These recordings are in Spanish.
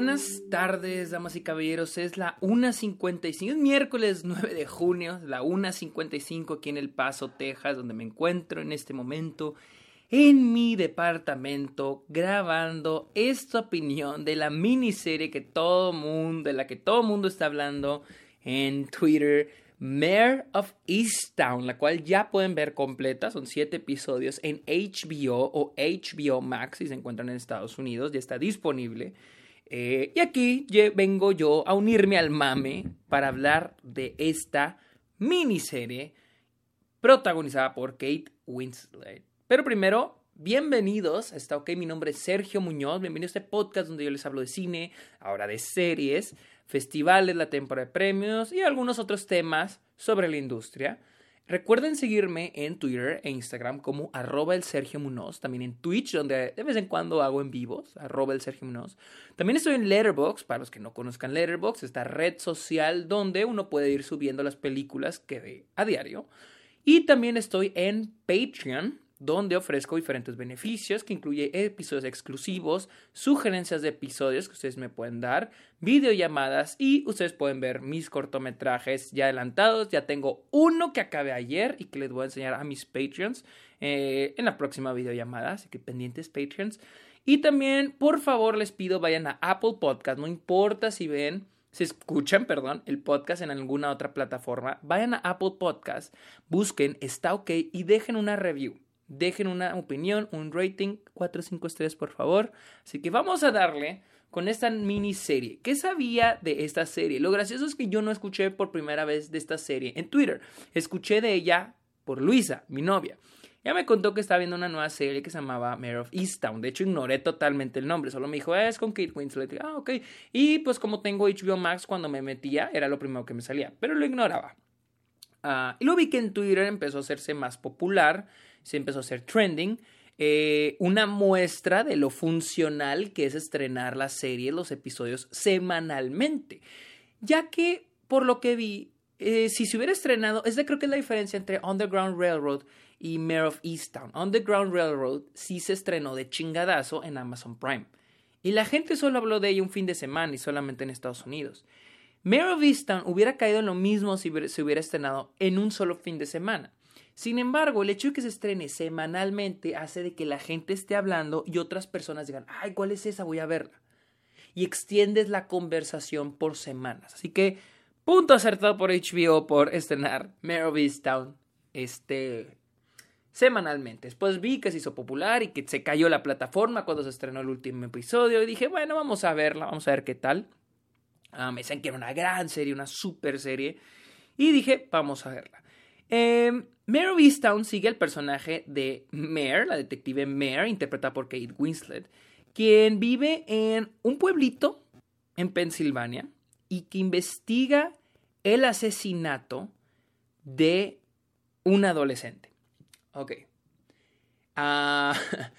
buenas tardes, damas y caballeros. Es la 1.55, es miércoles 9 de junio, la 1.55 aquí en El Paso, Texas, donde me encuentro en este momento en mi departamento grabando esta opinión de la miniserie que todo mundo, de la que todo mundo está hablando en Twitter, Mayor of Easttown, la cual ya pueden ver completa, son siete episodios en HBO o HBO Max si se encuentran en Estados Unidos, ya está disponible. Eh, y aquí vengo yo a unirme al mame para hablar de esta miniserie protagonizada por Kate Winslet. Pero primero, bienvenidos. Está ok, mi nombre es Sergio Muñoz. Bienvenidos a este podcast donde yo les hablo de cine, ahora de series, festivales, la temporada de premios y algunos otros temas sobre la industria. Recuerden seguirme en Twitter e Instagram como arroba el Sergio Munoz, también en Twitch, donde de vez en cuando hago en vivos, arroba el Sergio Munoz. También estoy en Letterboxd, para los que no conozcan Letterboxd, esta red social donde uno puede ir subiendo las películas que ve a diario. Y también estoy en Patreon, donde ofrezco diferentes beneficios que incluye episodios exclusivos, sugerencias de episodios que ustedes me pueden dar, videollamadas y ustedes pueden ver mis cortometrajes ya adelantados. Ya tengo uno que acabé ayer y que les voy a enseñar a mis Patreons eh, en la próxima videollamada, así que pendientes Patreons. Y también, por favor, les pido vayan a Apple Podcast, no importa si ven si escuchan, perdón, el podcast en alguna otra plataforma, vayan a Apple Podcast, busquen Está OK y dejen una review. Dejen una opinión, un rating, 4 o 5 estrellas por favor. Así que vamos a darle con esta miniserie. ¿Qué sabía de esta serie? Lo gracioso es que yo no escuché por primera vez de esta serie en Twitter. Escuché de ella por Luisa, mi novia. Ya me contó que estaba viendo una nueva serie que se llamaba Mayor of Easttown. De hecho, ignoré totalmente el nombre. Solo me dijo, es con Kate Winslet. Ah, ok. Y pues como tengo HBO Max, cuando me metía, era lo primero que me salía. Pero lo ignoraba. Ah, y lo vi que en Twitter empezó a hacerse más popular se empezó a hacer trending. Eh, una muestra de lo funcional que es estrenar la serie, los episodios semanalmente. Ya que, por lo que vi, eh, si se hubiera estrenado, es de creo que es la diferencia entre Underground Railroad y Mayor of Easttown. Underground Railroad sí se estrenó de chingadazo en Amazon Prime. Y la gente solo habló de ella un fin de semana y solamente en Estados Unidos. Mayor of Easttown hubiera caído en lo mismo si se hubiera estrenado en un solo fin de semana. Sin embargo, el hecho de que se estrene semanalmente hace de que la gente esté hablando y otras personas digan, ay, ¿cuál es esa? Voy a verla. Y extiendes la conversación por semanas. Así que, punto acertado por HBO por estrenar Mare Town este, semanalmente. Después vi que se hizo popular y que se cayó la plataforma cuando se estrenó el último episodio. Y dije, bueno, vamos a verla, vamos a ver qué tal. Ah, me decían que era una gran serie, una super serie. Y dije, vamos a verla. Eh, Mare Easttown sigue el personaje de Mare, la detective Mare, interpretada por Kate Winslet, quien vive en un pueblito en Pensilvania y que investiga el asesinato de un adolescente. Ok. Ah,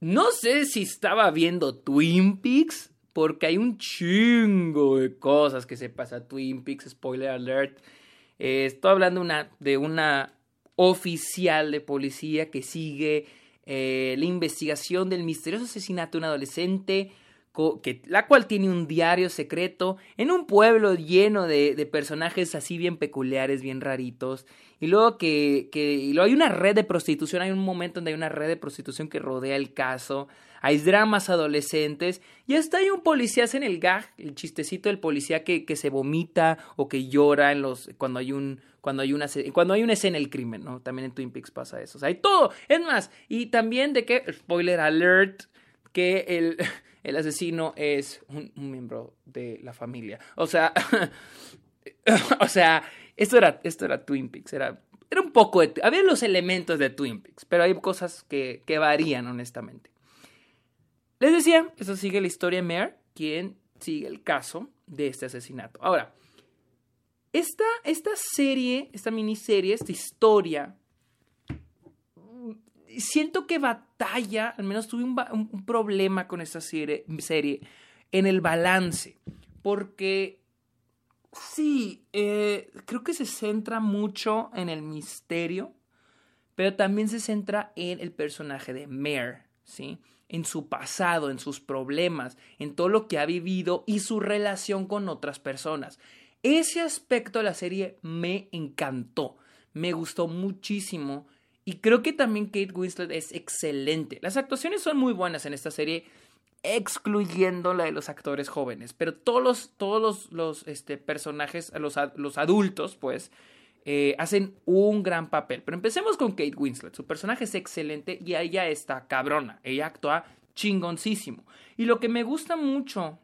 no sé si estaba viendo Twin Peaks, porque hay un chingo de cosas que se pasa. Twin Peaks, spoiler alert. Eh, estoy hablando de una oficial de policía que sigue eh, la investigación del misterioso asesinato de un adolescente, que, la cual tiene un diario secreto en un pueblo lleno de, de personajes así bien peculiares, bien raritos. Y luego que, que y luego hay una red de prostitución, hay un momento donde hay una red de prostitución que rodea el caso hay dramas adolescentes y hasta hay un policía en el gag, el chistecito del policía que, que se vomita o que llora en los cuando hay un cuando hay una cuando hay una escena del crimen, ¿no? También en Twin Peaks pasa eso. O sea, hay todo. Es más, y también de que spoiler alert que el, el asesino es un, miembro de la familia. O sea, o sea, esto era esto era Twin Peaks, era era un poco de, había los elementos de Twin Peaks, pero hay cosas que, que varían honestamente. Les decía, eso sigue la historia de Mare, quien sigue el caso de este asesinato. Ahora, esta, esta serie, esta miniserie, esta historia, siento que batalla, al menos tuve un, problema con esta serie, serie, en el balance, porque sí, eh, creo que se centra mucho en el misterio, pero también se centra en el personaje de Mare ¿sí? En su pasado, en sus problemas, en todo lo que ha vivido y su relación con otras personas. Ese aspecto de la serie me encantó, me gustó muchísimo y creo que también Kate Winslet es excelente. Las actuaciones son muy buenas en esta serie, excluyendo la de los actores jóvenes, pero todos los, todos los, este, personajes, los, los adultos, pues, eh, hacen un gran papel. Pero empecemos con Kate Winslet. Su personaje es excelente y ella está cabrona. Ella actúa chingoncísimo. Y lo que me gusta mucho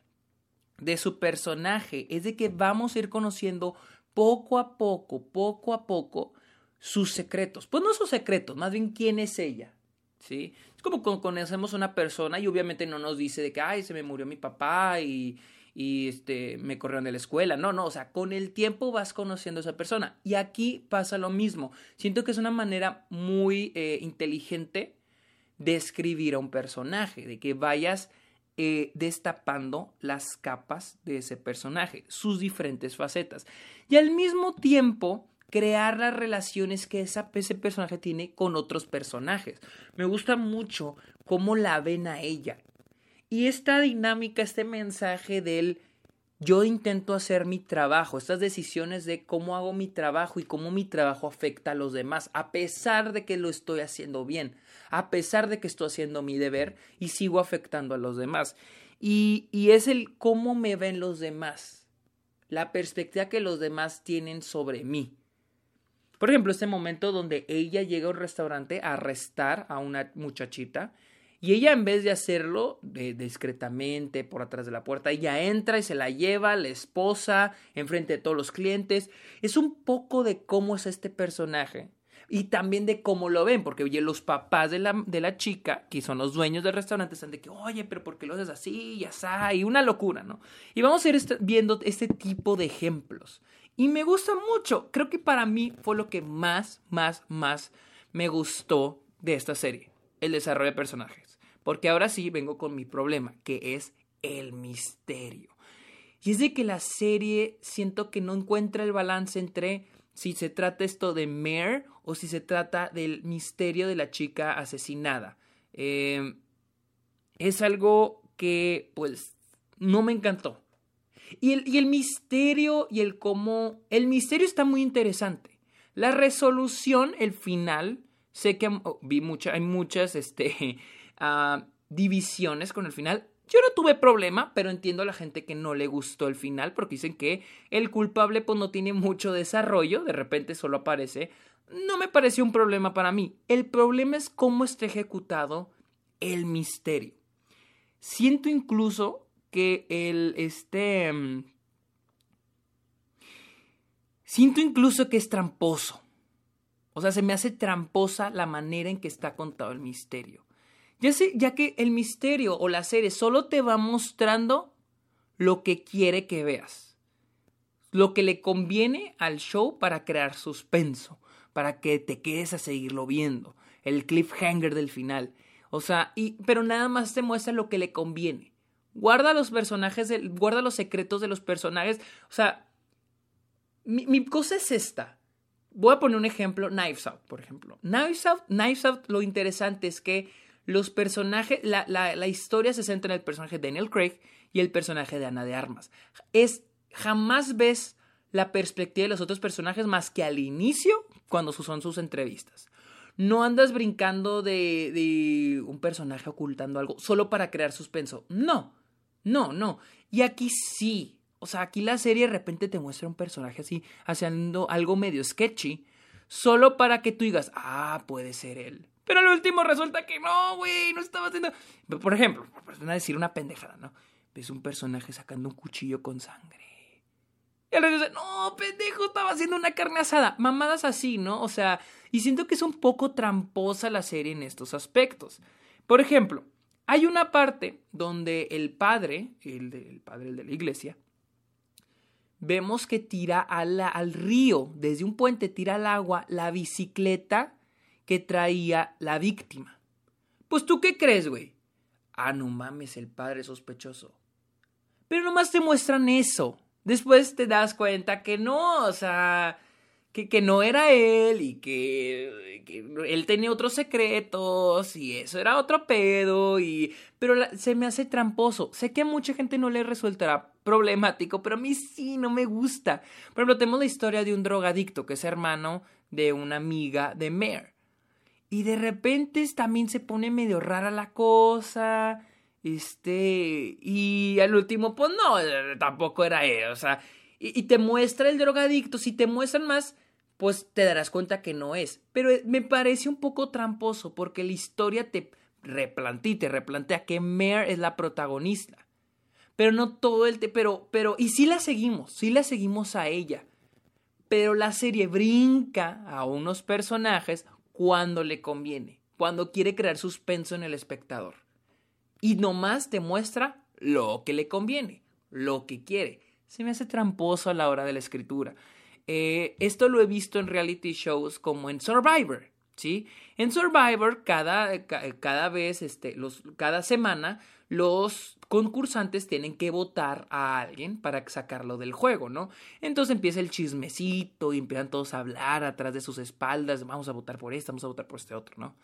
de su personaje es de que vamos a ir conociendo poco a poco, poco a poco, sus secretos. Pues no sus secretos, más bien quién es ella. ¿Sí? Es como cuando conocemos a una persona y obviamente no nos dice de que, ay, se me murió mi papá y, y este, me corrieron de la escuela. No, no, o sea, con el tiempo vas conociendo a esa persona. Y aquí pasa lo mismo. Siento que es una manera muy eh, inteligente de escribir a un personaje, de que vayas eh, destapando las capas de ese personaje, sus diferentes facetas. Y al mismo tiempo crear las relaciones que ese personaje tiene con otros personajes. Me gusta mucho cómo la ven a ella. Y esta dinámica, este mensaje del yo intento hacer mi trabajo, estas decisiones de cómo hago mi trabajo y cómo mi trabajo afecta a los demás, a pesar de que lo estoy haciendo bien, a pesar de que estoy haciendo mi deber y sigo afectando a los demás. Y, y es el cómo me ven los demás, la perspectiva que los demás tienen sobre mí. Por ejemplo, este momento donde ella llega a un restaurante a arrestar a una muchachita y ella en vez de hacerlo discretamente por atrás de la puerta, ella entra y se la lleva, la esposa, enfrente de todos los clientes. Es un poco de cómo es este personaje y también de cómo lo ven, porque oye, los papás de la, de la chica, que son los dueños del restaurante, están de que, oye, pero ¿por qué lo haces así? Ya está, y una locura, ¿no? Y vamos a ir viendo este tipo de ejemplos. Y me gusta mucho, creo que para mí fue lo que más, más, más me gustó de esta serie, el desarrollo de personajes. Porque ahora sí vengo con mi problema, que es el misterio. Y es de que la serie siento que no encuentra el balance entre si se trata esto de Mare o si se trata del misterio de la chica asesinada. Em, es algo que pues no me encantó. Y el, y el, misterio y el cómo... El misterio está muy interesante. La resolución, el final, sé que oh, vi mucha, hay muchas este, uh, divisiones con el final. Yo no tuve problema, pero entiendo a la gente que no le gustó el final porque dicen que el culpable pues no tiene mucho desarrollo, de repente solo aparece. No me pareció un problema para mí. El problema es cómo está ejecutado el misterio. Siento incluso que el este mm, siento incluso que es tramposo. O sea, se me hace tramposa la manera en que está contado el misterio. Ya, sé, ya que el misterio o la serie solo te va mostrando lo que quiere que veas. Lo que le conviene al show para crear suspenso, para que te quedes a seguirlo viendo. El cliffhanger del final. O sea, y, pero nada más te muestra lo que le conviene. Guarda los personajes, guarda los secretos de los personajes. O sea, mi, cosa es esta. Voy a poner un ejemplo, Knives Out, por ejemplo. Knives Out, Knives Out, lo interesante es que los personajes, la, la, historia se centra en el personaje de Daniel Craig y el personaje de Ana de Armas. Es, jamás ves la perspectiva de los otros personajes más que al inicio, cuando son sus entrevistas. No andas brincando de, de un personaje ocultando algo solo para crear suspenso. No, no, no. Y aquí sí. O sea, aquí la serie de repente te muestra un personaje así, haciendo algo medio sketchy, solo para que tú digas, ah, puede ser él. Pero al último resulta que no, güey, no estaba haciendo. Por ejemplo, por decir una pendejada, ¿no? Ves un personaje sacando un cuchillo con sangre. Y el dice, no, pendejo, estaba haciendo una carne asada. Mamadas así, ¿no? O sea, y siento que es un poco tramposa la serie en estos aspectos. Por ejemplo, hay una parte donde el padre, el, el padre de la iglesia, vemos que tira al río, desde un puente tira al agua la bicicleta que traía la víctima. Pues tú qué crees, güey? Ah, no mames, el padre sospechoso. Pero nomás te muestran eso. Después te das cuenta que no, o sea, que, no era él y que, él tenía otros secretos y eso era otro pedo y pero se me hace tramposo. Sé que a mucha gente no le resultará problemático, pero a mí sí no me gusta. Por ejemplo, tenemos la historia de un drogadicto que es hermano de una amiga de Mare. Y de repente también se pone medio rara la cosa. Este, y al último, pues no, tampoco era él, o sea, y, te muestra el drogadicto, si te muestran más, pues te darás cuenta que no es. Pero eh, me parece un poco tramposo porque la historia te replantea, te replantea que Mare es la protagonista. Pero no todo el... Te pero, pero, y sí la seguimos, sí la seguimos a ella. Pero la serie brinca a unos personajes cuando le conviene, cuando quiere crear suspenso en el espectador. Y nomás te muestra lo que le conviene, lo que quiere se me hace tramposo a la hora de la escritura. Eh, esto lo he visto en reality shows como en Survivor, ¿sí? En Survivor, cada, cada vez, este, cada semana, los concursantes tienen que votar a alguien para sacarlo del juego, ¿no? Entonces empieza el chismecito y empiezan todos a hablar atrás de sus espaldas, vamos a votar por este, vamos a votar por este otro, ¿no?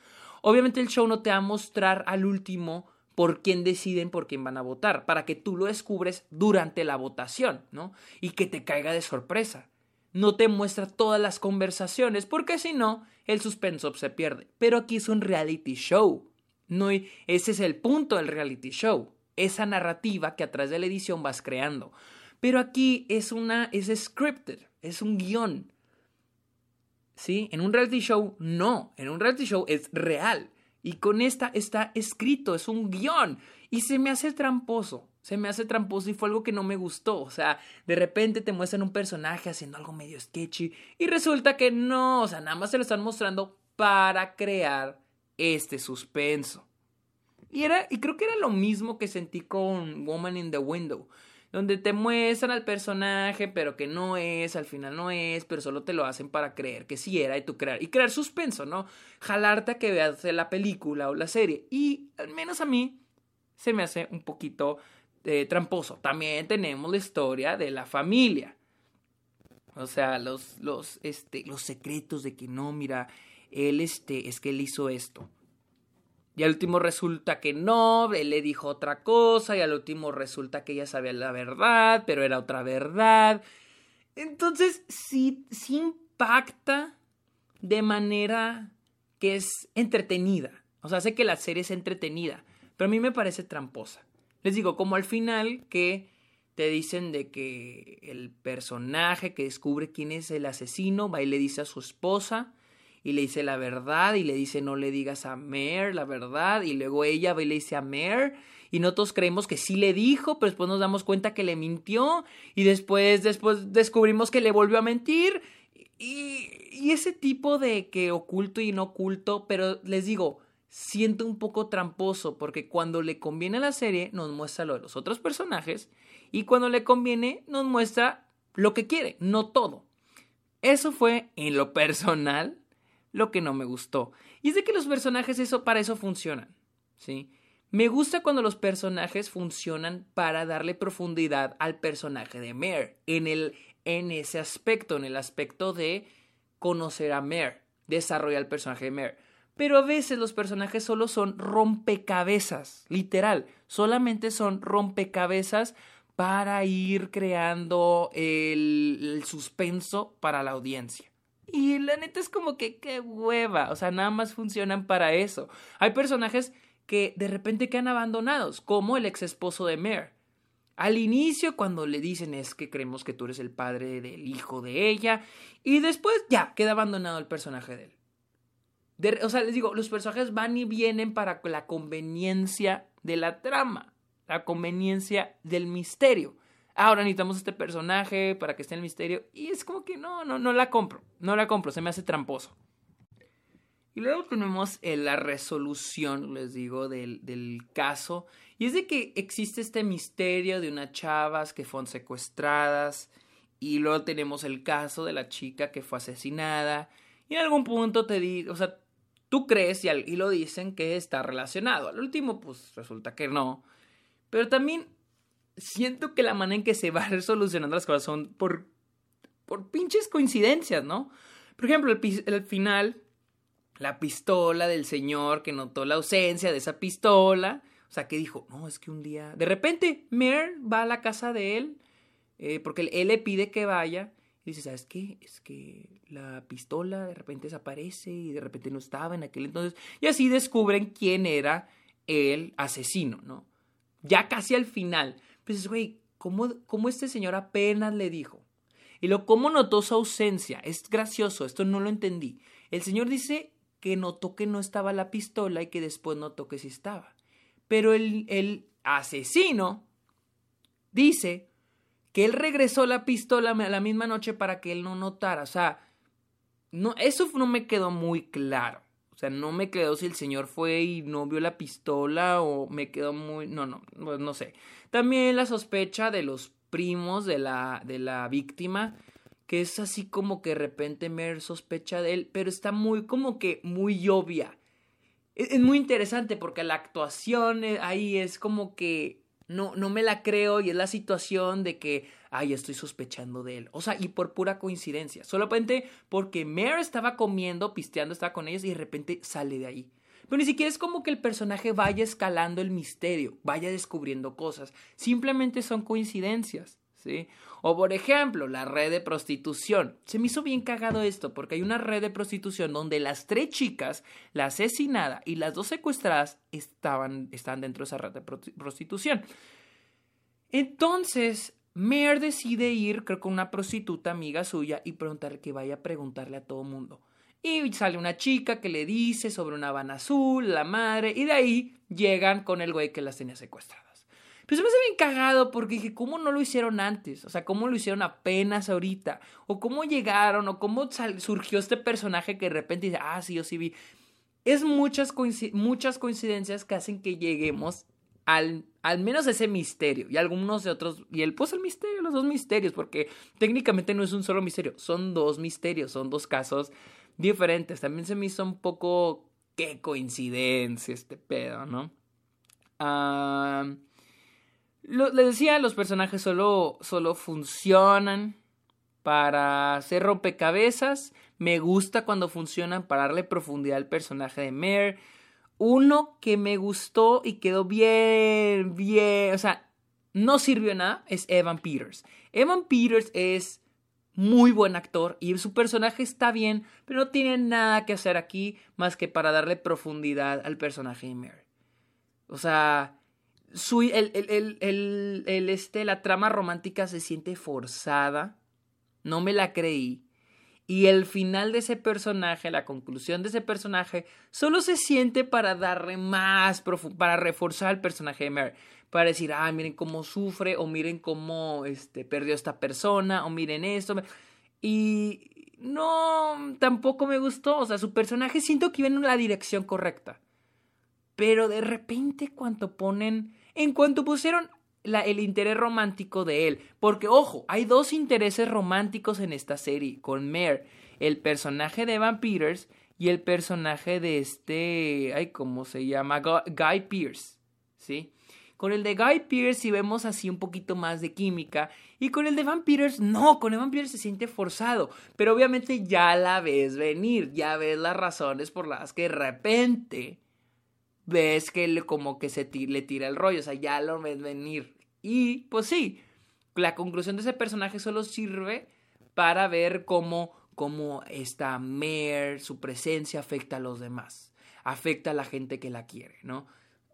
Obviamente el show no te va a mostrar al último por quién deciden por quién van a votar, para que tú lo descubres durante la votación, ¿no? Y que te caiga de sorpresa. No te muestra todas las conversaciones, porque si no, el suspenso se pierde. Pero aquí es un reality show. No, ese es el punto del reality show. Esa narrativa que a través de la edición vas creando. Pero aquí es una, es scripted, es un guion. ¿Sí? En un reality show, no. En un reality show es real. Y con esta está escrito, es un guion. Y se me hace tramposo, se me hace tramposo y fue algo que no me gustó. O sea, de repente te muestran un personaje haciendo algo medio sketchy y resulta que no, o sea, nada más se lo están mostrando para crear este suspenso. Y, era, y creo que era lo mismo que sentí con Woman in the Window donde te muestran al personaje, pero que no es, al final no es, pero solo te lo hacen para creer que sí era y tú crear, y crear suspenso, ¿no? Jalarte a que veas la película o la serie. Y al menos a mí se me hace un poquito eh, tramposo. También tenemos la historia de la familia. O sea, los, los, este, los secretos de que no, mira, él, este, es que él hizo esto. Y al último resulta que no, él le dijo otra cosa y al último resulta que ella sabía la verdad, pero era otra verdad. Entonces sí, sí impacta de manera que es entretenida. O sea, sé que la serie es entretenida, pero a mí me parece tramposa. Les digo, como al final que te dicen de que el personaje que descubre quién es el asesino va y le dice a su esposa y le dice la verdad y le dice no le digas a Mare la verdad y luego ella va y le dice a Mare y nosotros creemos que sí le dijo, pero después nos damos cuenta que le mintió y después, después descubrimos que le volvió a mentir. Y, y ese tipo de que oculto y no oculto, pero les digo, siento un poco tramposo porque cuando le conviene a la serie nos muestra lo de los otros personajes y cuando le conviene nos muestra lo que quiere, no todo. Eso fue en lo personal lo que no me gustó. Y es de que los personajes eso para eso funcionan, ¿sí? Me gusta cuando los personajes funcionan para darle profundidad al personaje de Mare en el en ese aspecto, en el aspecto de conocer a Mare, desarrollar el personaje de Mare. Pero a veces los personajes solo son rompecabezas, literal, solamente son rompecabezas para ir creando el, suspenso para la audiencia. Y la neta es como que qué hueva. O sea, nada más funcionan para eso. Hay personajes que de repente quedan abandonados, como el ex esposo de Mare. Al inicio, cuando le dicen es que creemos que tú eres el padre del hijo de ella, y después ya queda abandonado el personaje de él. O sea, les digo, los personajes van y vienen para la conveniencia de la trama, la conveniencia del misterio ahora necesitamos este personaje para que esté en el misterio. Y es como que no, no, no la compro. No la compro, se me hace tramposo. Y luego tenemos eh, la resolución, les digo, del, del, caso. Y es de que existe este misterio de unas chavas que fueron secuestradas. Y luego tenemos el caso de la chica que fue asesinada. Y en algún punto te di, o sea, tú crees y, y lo dicen que está relacionado. Al último, pues resulta que no. Pero también siento que la manera en que se va solucionando las cosas son por por pinches coincidencias, ¿no? Por ejemplo, el, final, la pistola del señor que notó la ausencia de esa pistola. O sea, que dijo, no, es que un día. De repente, Mer va a la casa de él, eh, porque él le pide que vaya. Y dice, ¿sabes qué? Es que la pistola de repente desaparece y de repente no estaba en aquel entonces. Y así descubren quién era el asesino, ¿no? Ya casi al final. Pues, güey, ¿cómo, ¿cómo este señor apenas le dijo? Y lo cómo notó su ausencia. Es gracioso, esto no lo entendí. El señor dice que notó que no estaba la pistola y que después notó que sí estaba. Pero el, el asesino dice que él regresó la pistola la misma noche para que él no notara. O sea, no, eso no me quedó muy claro. O sea, no me quedó si el señor fue y no vio la pistola o me quedó muy... No, no, pues no sé. También la sospecha de los primos de la, de la víctima, que es así como que de repente Mer sospecha de él, pero está muy como que muy obvia. Es, es muy interesante porque la actuación eh, ahí es como que no, no me la creo y es la situación de que, ay, estoy sospechando de él. O sea, y por pura coincidencia. Solamente porque Mer estaba comiendo, pisteando, estaba con ellos y de repente sale de ahí. Pero ni siquiera es como que el personaje vaya escalando el misterio, vaya descubriendo cosas. Simplemente son coincidencias. O por ejemplo, la red de prostitución. Se me hizo bien cagado esto, porque hay una red de prostitución donde las tres chicas, la asesinada y las dos secuestradas, estaban, están dentro de esa red de prostitución. Entonces, Mer decide ir, creo, con una prostituta amiga suya y preguntarle que vaya a preguntarle a todo mundo. Y sale una chica que le dice sobre una habana azul, la madre, y de ahí llegan con el güey que las tenía secuestradas. Pero se me hace bien cagado porque dije, ¿cómo no lo hicieron antes? O sea, ¿cómo lo hicieron apenas ahorita? ¿O cómo llegaron? ¿O cómo surgió este personaje que de repente dice, ah, sí, yo sí vi? Es muchas, muchas coincidencias que hacen que lleguemos al, al menos ese misterio y algunos de otros, y él puso el misterio, los dos misterios, porque técnicamente no es un solo misterio, son dos misterios, son dos casos diferentes. También se me hizo un poco qué coincidencia este pedo, ¿no? Le decía, los personajes solo, solo funcionan para hacer rompecabezas. Me gusta cuando funcionan para darle profundidad al personaje de Mare. Uno que me gustó y quedó bien, bien, o sea, no sirvió nada, es Evan Peters. Evan Peters es muy buen actor y su personaje está bien, pero no tiene nada que hacer aquí más que para darle profundidad al personaje de Mary. O sea, su, el, el, el, el, este, la trama romántica se siente forzada. No me la creí. Y el final de ese personaje, la conclusión de ese personaje, solo se siente para darle más, para reforzar al personaje de Mary para decir, ah, miren cómo sufre, o miren cómo este, perdió esta persona, o miren esto. Y no, tampoco me gustó. O sea, su personaje siento que iba en la dirección correcta. Pero de repente, cuando ponen. En cuanto pusieron el interés romántico de él. Porque, ojo, hay dos intereses románticos en esta serie con Mare. El personaje de Evan Peters y el personaje de este. Ay, ¿cómo se llama? Guy Pierce. ¿Sí? Con el de Guy Pierce si vemos así un poquito más de química. Y con el de Van Peters, no, con Evan Peters se siente forzado. Pero obviamente ya la ves venir, ya ves las razones por las que de repente ves que como que se le tira el rollo. O sea, ya lo ves venir. Y pues sí, la conclusión de ese personaje solo sirve para ver cómo, cómo esta Mare, su presencia afecta a los demás. Afecta a la gente que la quiere, ¿no?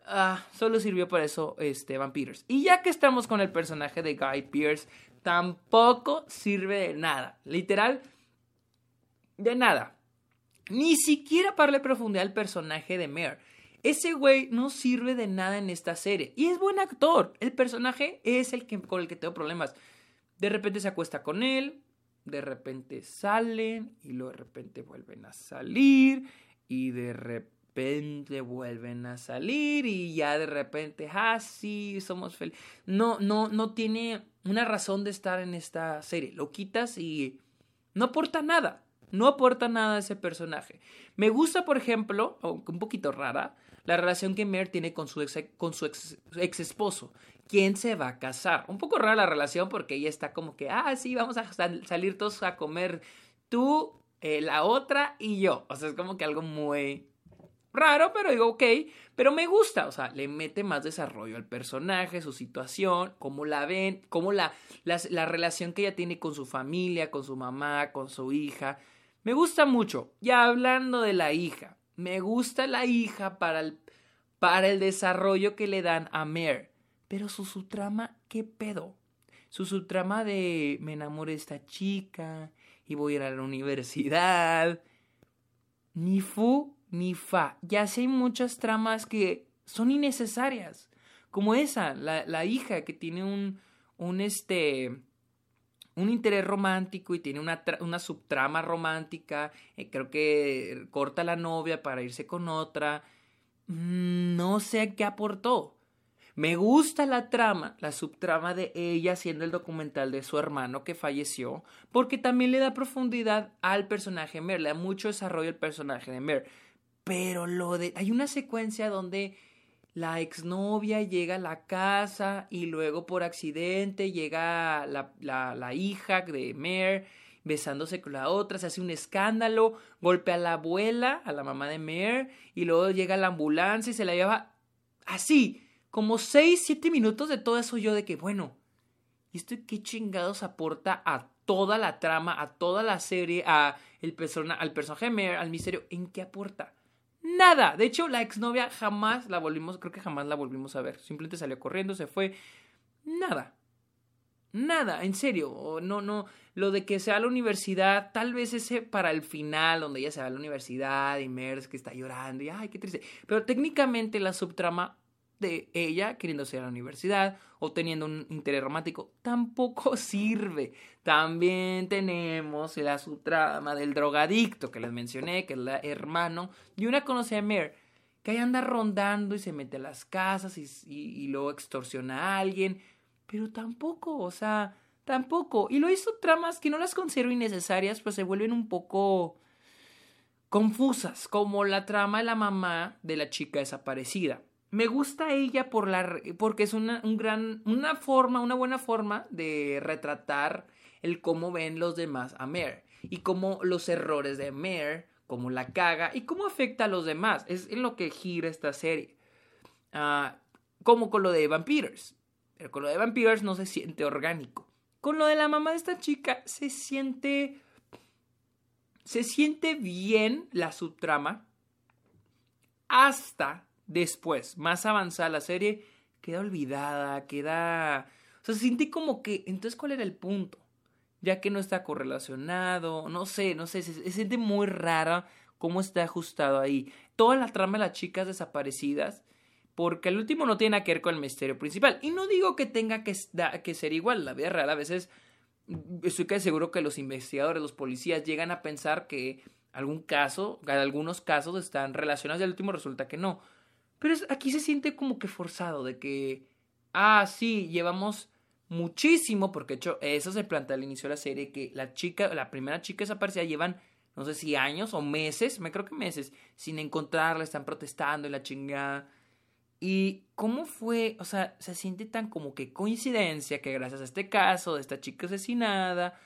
Ah, solo sirvió para eso este, Van Peters. Y ya que estamos con el personaje de Guy Pierce, tampoco sirve de nada. Literal, de nada. Ni siquiera para darle profundidad al personaje de Mare. Ese güey no sirve de nada en esta serie. Y es buen actor. El personaje es el que, con el que tengo problemas. De repente se acuesta con él, de repente salen y luego de repente vuelven a salir y de repente vuelven a salir y ya de repente, ah, sí, somos felices. No, no, no tiene una razón de estar en esta serie. Lo quitas y no aporta nada. No aporta nada a ese personaje. Me gusta, por ejemplo, aunque un poquito rara, la relación que Mer tiene con su ex, con su ex, esposo, quien se va a casar. Un poco rara la relación porque ella está como que, ah, sí, vamos a salir todos a comer tú, eh, la otra y yo. O sea, es como que algo muy raro, pero digo, ok, pero me gusta, o sea, le mete más desarrollo al personaje, su situación, cómo la ven, cómo la, la, relación que ella tiene con su familia, con su mamá, con su hija. Me gusta mucho. Ya hablando de la hija, me gusta la hija para el, para el desarrollo que le dan a Mare. Pero su, su trama, ¿qué pedo? Su, su trama de me enamoré de esta chica y voy a ir a la universidad. Ni fu ni fa. Ya sé hay muchas tramas que son innecesarias. Como esa, la, la hija que tiene un, un este, un interés romántico y tiene una, una subtrama romántica. Eh, creo que corta a la novia para irse con otra. Mm, no sé qué aportó. Me gusta la trama, la subtrama de ella haciendo el documental de su hermano que falleció, porque también le da profundidad al personaje Mer, le da mucho desarrollo al personaje de Mer. Pero lo de. Hay una secuencia donde la exnovia llega a la casa y luego por accidente llega la, la, hija de Mer besándose con la otra, se hace un escándalo, golpea a la abuela, a la mamá de Mer, y luego llega la ambulancia y se la lleva así, como seis, siete minutos de todo eso yo de que, bueno, ¿y esto qué chingados aporta a toda la trama, a toda la serie, a el persona, al personaje de Mer, al misterio? ¿En qué aporta? Nada. De hecho, la exnovia jamás la volvimos, creo que jamás la volvimos a ver. Simplemente salió corriendo, se fue. Nada. Nada, en serio. No, no. Lo de que sea a la universidad, tal vez ese para el final, donde ella se va a la universidad y Mers que está llorando y ay, qué triste. Pero técnicamente la subtrama de ella queriéndose ir a la universidad o teniendo un interés romántico tampoco sirve. También tenemos la subtrama del drogadicto que les mencioné, que es la hermano y una conoce a Mer que ahí anda rondando y se mete a las casas y, y, luego extorsiona a alguien, pero tampoco, o sea, tampoco. Y lo hizo tramas que no las considero innecesarias, pues se vuelven un poco confusas, como la trama de la mamá de la chica desaparecida me gusta ella por la, porque es una, un gran, una forma, una buena forma de retratar el cómo ven los demás a Mare y cómo los errores de Mare, cómo la caga y cómo afecta a los demás. Es en lo que gira esta serie. Ah, como con lo de Vampires. Pero con lo de Vampires no se siente orgánico. Con lo de la mamá de esta chica se siente... Se siente bien la subtrama hasta después, más avanzada la serie, queda olvidada, queda... O sea, se siente como que... Entonces, ¿cuál era el punto? Ya que no está correlacionado, no sé, no sé, se, siente muy rara cómo está ajustado ahí. Toda la trama de las chicas desaparecidas, porque el último no tiene que ver con el misterio principal. Y no digo que tenga que, que ser igual, la vida real a veces estoy casi seguro que los investigadores, los policías llegan a pensar que algún caso, algunos casos están relacionados y al último resulta que no. Pero aquí se siente como que forzado de que, ah, sí, llevamos muchísimo, porque de hecho eso se plantea al inicio de la serie, que la chica, la primera chica desaparecida llevan, no sé si años o meses, me creo que meses, sin encontrarla, están protestando y la chingada. Y cómo fue, o sea, se siente tan como que coincidencia que gracias a este caso de esta chica asesinada,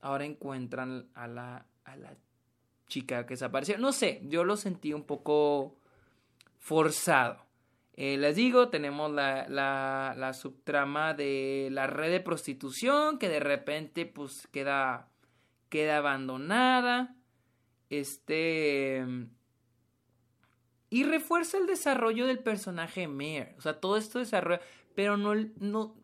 ahora encuentran a la, a la chica que desapareció. No sé, yo lo sentí un poco forzado. Eh, les digo, tenemos la, la, subtrama de la red de prostitución que de repente pues queda, queda abandonada. Este... Y refuerza el desarrollo del personaje Mare. O sea, todo esto desarrolla... Pero no, no...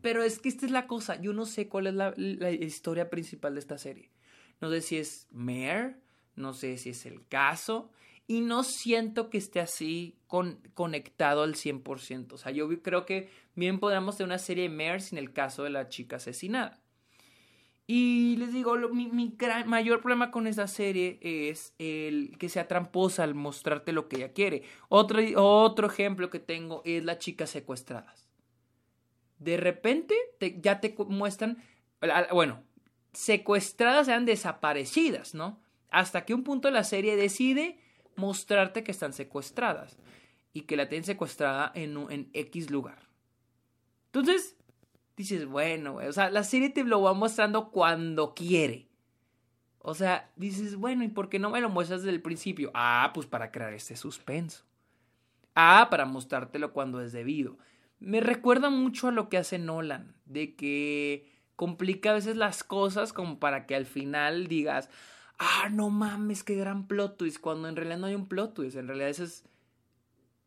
Pero es que esta es la cosa. Yo no sé cuál es la, la historia principal de esta serie. No sé si es Mare. No sé si es el caso y no siento que esté así con, conectado al 100%. O sea, yo creo que bien podríamos tener una serie de Mare sin el caso de la chica asesinada. Y les digo, mi, mayor problema con esta serie es el que sea tramposa al mostrarte lo que ella quiere. Otro, otro ejemplo que tengo es las chicas secuestradas. De repente ya te muestran, bueno, secuestradas sean desaparecidas, ¿no? hasta que un punto de la serie decide mostrarte que están secuestradas y que la tienen secuestrada en, en X lugar. Entonces, dices, bueno, o sea, la serie te lo va mostrando cuando quiere. O sea, dices, bueno, ¿y por qué no me lo muestras desde el principio? Ah, pues para crear este suspenso. Ah, para mostrártelo cuando es debido. Me recuerda mucho a lo que hace Nolan, de que complica a veces las cosas como para que al final digas, ah, no mames, qué gran plot twist, cuando en realidad no hay un plot twist, en realidad ese es,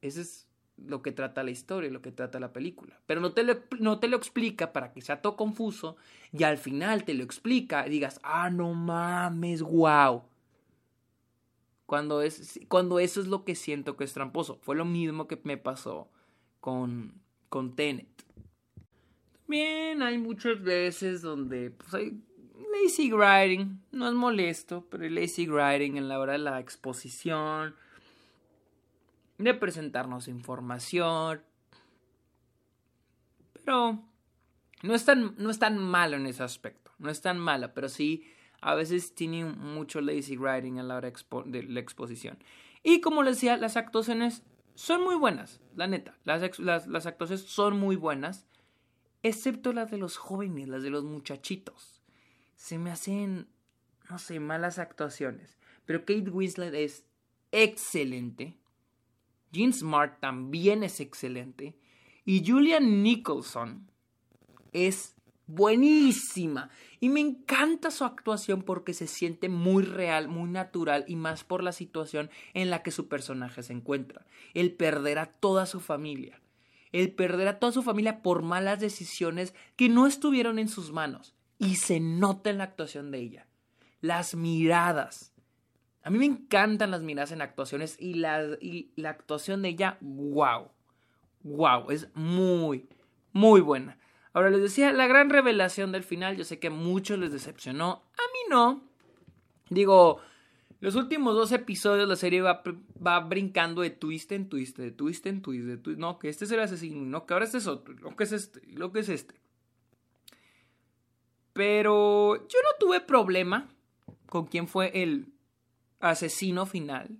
ese es lo que trata la historia, lo que trata la película. Pero no te, lo, no te lo explica para que sea todo confuso y al final te lo explica y digas, ah, no mames, wow. Cuando, es, cuando eso es lo que siento que es tramposo. Fue lo mismo que me pasó con, con Tenet. También hay muchas veces donde pues, hay lazy writing. No es molesto, pero hay lazy writing en la hora de la exposición de presentarnos información. Pero no es tan, no es tan malo en ese aspecto. No es tan malo, pero sí a veces tiene mucho lazy writing a la hora de la exposición. Y como les decía, las actuaciones son muy buenas, la neta. Las, las, las actuaciones son muy buenas, excepto las de los jóvenes, las de los muchachitos. Se me hacen, no sé, malas actuaciones. Pero Kate Winslet es excelente. Jean Smart también es excelente. Y Julian Nicholson es buenísima. Y me encanta su actuación porque se siente muy real, muy natural y más por la situación en la que su personaje se encuentra. El perder a toda su familia. El perder a toda su familia por malas decisiones que no estuvieron en sus manos. Y se nota en la actuación de ella. Las miradas, a mí me encantan las miradas en actuaciones y la, y la actuación de ella, wow. Wow, es muy, muy buena. Ahora les decía, la gran revelación del final, yo sé que a muchos les decepcionó, a mí no. Digo, los últimos dos episodios la serie va, va brincando de twist en twist, de twist en twist, de twist. No, que este es el asesino, no, que ahora este es otro, lo que es este, lo que es este. Pero yo no tuve problema con quién fue el asesino final.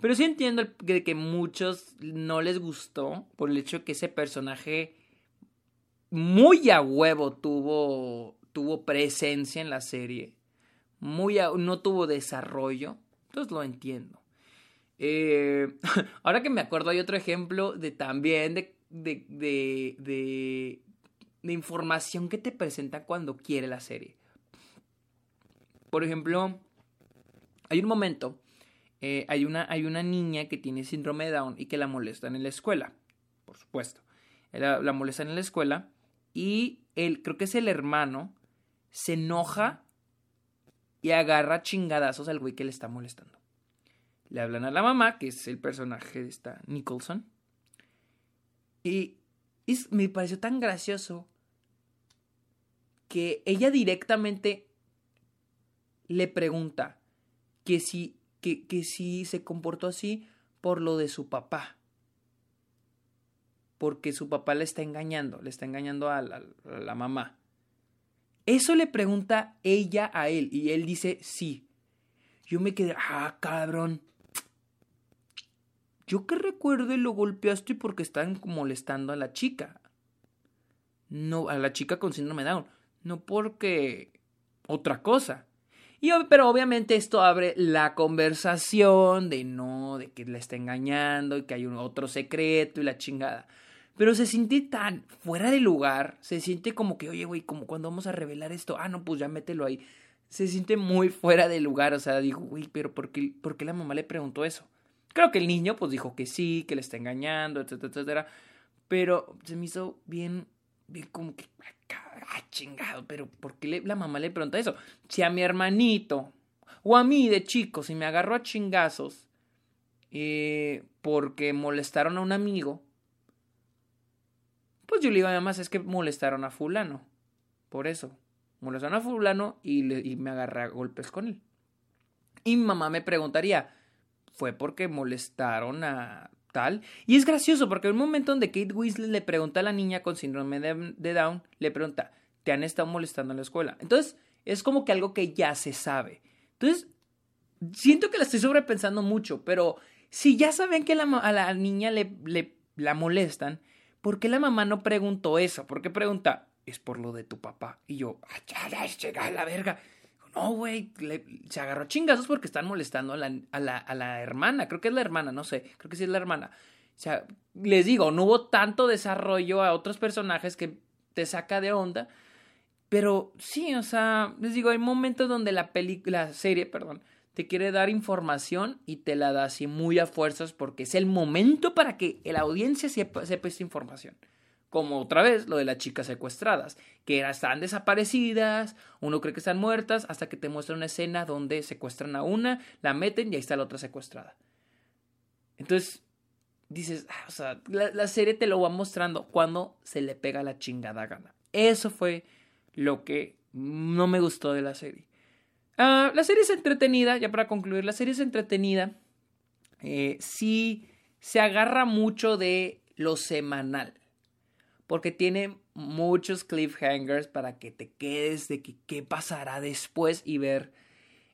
Pero sí entiendo que, que muchos no les gustó por el hecho de que ese personaje muy a huevo tuvo, tuvo presencia en la serie. Muy no tuvo desarrollo. Entonces lo entiendo. Eh, ahora que me acuerdo hay otro ejemplo de también de, de, de, de, de información que te presenta cuando quiere la serie. Por ejemplo, hay un momento, eh, hay, una, hay una niña que tiene síndrome de Down y que la molestan en la escuela, por supuesto. La, la molestan en la escuela y él, creo que es el hermano, se enoja y agarra chingadazos al güey que le está molestando. Le hablan a la mamá, que es el personaje de esta Nicholson. Y, y me pareció tan gracioso que ella directamente le pregunta, que sí, que, que se comportó así por lo de su papá. Porque su papá le está engañando, le está engañando a la, mamá. Eso le pregunta ella a él y él dice sí. Yo me quedé, ah, cabrón. Yo que recuerde lo golpeaste porque están molestando a la chica. No, a la chica con síndrome Down. No porque otra cosa pero obviamente esto abre la conversación de no, de que le está engañando y que hay un otro secreto y la chingada. Pero se siente tan fuera de lugar, se siente como que, oye, güey, como cuando vamos a revelar esto, ah, no, pues ya mételo ahí. Se siente muy fuera de lugar, o sea, dijo, güey, pero ¿por qué, ¿por qué la mamá le preguntó eso? Creo que el niño, pues dijo que sí, que le está engañando, etcétera, etcétera. Pero se me hizo bien como que, ah, chingado, pero ¿por qué la mamá le pregunta eso? Si a mi hermanito o a mí de chico, si me agarró a chingazos eh, porque molestaron a un amigo, pues yo le digo a mi mamá, es que molestaron a fulano. Por eso, molestaron a fulano y, le, y me agarré a golpes con él. Y mi mamá me preguntaría, ¿fue porque molestaron a Y es gracioso porque en un momento donde Kate Weasley le pregunta a la niña con síndrome de, Down, le pregunta, ¿te han estado molestando en la escuela? Entonces, es como que algo que ya se sabe. Entonces, siento que la estoy sobrepensando mucho, pero si ya saben que a la niña le, la molestan, ¿por qué la mamá no preguntó eso? ¿Por qué pregunta? Es por lo de tu papá. Y yo, ah, ya, llega a la verga. No, güey, se agarró chingazos porque están molestando a la, a, la, a la hermana. Creo que es la hermana, no sé, creo que sí es la hermana. O sea, les digo, no hubo tanto desarrollo a otros personajes que te saca de onda. Pero sí, o sea, les digo, hay momentos donde la película, la serie, perdón, te quiere dar información y te la da así muy a fuerzas porque es el momento para que la audiencia sepa, esta información. Como otra vez lo de las chicas secuestradas, que están desaparecidas, uno cree que están muertas, hasta que te muestra una escena donde secuestran a una, la meten y ahí está la otra secuestrada. Entonces, dices, ah, o sea, la, la, serie te lo va mostrando cuando se le pega la chingada gana. Eso fue lo que no me gustó de la serie. Ah, la serie es entretenida, ya para concluir, la serie es entretenida. Eh, sí se agarra mucho de lo semanal, porque tiene muchos cliffhangers para que te quedes de qué pasará después y ver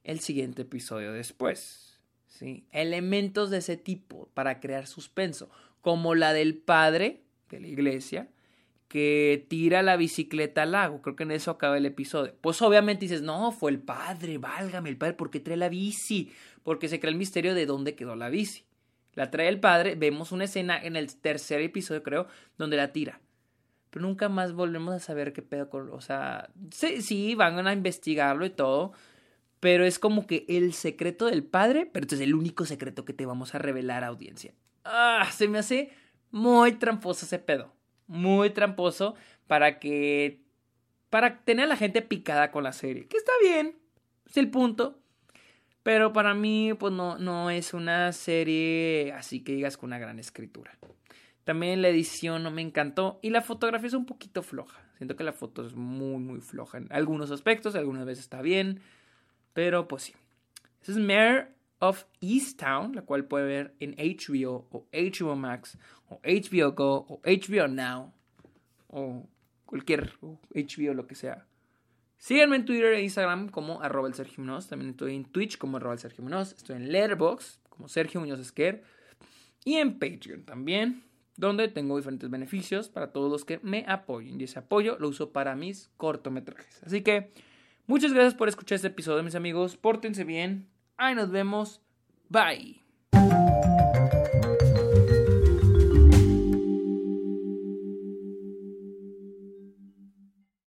el siguiente episodio después. ¿sí? Elementos de ese tipo para crear suspenso, como la del padre de la iglesia, que tira la bicicleta al lago. Creo que en eso acaba el episodio. Pues obviamente dices, no, fue el padre, válgame el padre, ¿por qué trae la bici? Porque se crea el misterio de dónde quedó la bici. La trae el padre, vemos una escena en el tercer episodio, creo, donde la tira. Pero nunca más volvemos a saber qué pedo con. O sea, sí, van a investigarlo y todo. Pero es como que el secreto del padre, pero este es el único secreto que te vamos a revelar, audiencia. Ah, se me hace muy tramposo ese pedo muy tramposo para que para tener a la gente picada con la serie, que está bien, es el punto. Pero para mí, pues no, no es una serie así que digas con una gran escritura. También la edición no me encantó y la fotografía es un poquito floja. Siento que la foto es muy, muy floja en algunos aspectos, algunas veces está bien, pero pues sí. Es Mayor of Easttown, la cual puede ver en HBO o HBO Max o HBO Go o HBO Now o cualquier HBO lo que sea. Síganme en Twitter e Instagram como arroba el Sergio También estoy en Twitch como arroba el Sergio Estoy en Letterboxd como Sergio Muñoz Esquer. Y en Patreon también, donde tengo diferentes beneficios para todos los que me apoyen. Y ese apoyo lo uso para mis cortometrajes. Así que muchas gracias por escuchar este episodio, mis amigos. Pórtense bien. Ahí nos vemos. Bye.